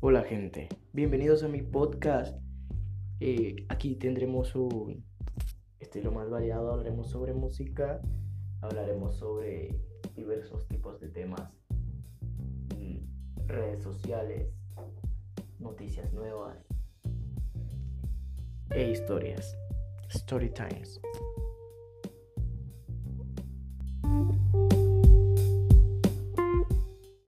Hola gente, bienvenidos a mi podcast. Eh, aquí tendremos un estilo más variado, hablaremos sobre música, hablaremos sobre diversos tipos de temas, mm, redes sociales, noticias nuevas e historias, story times.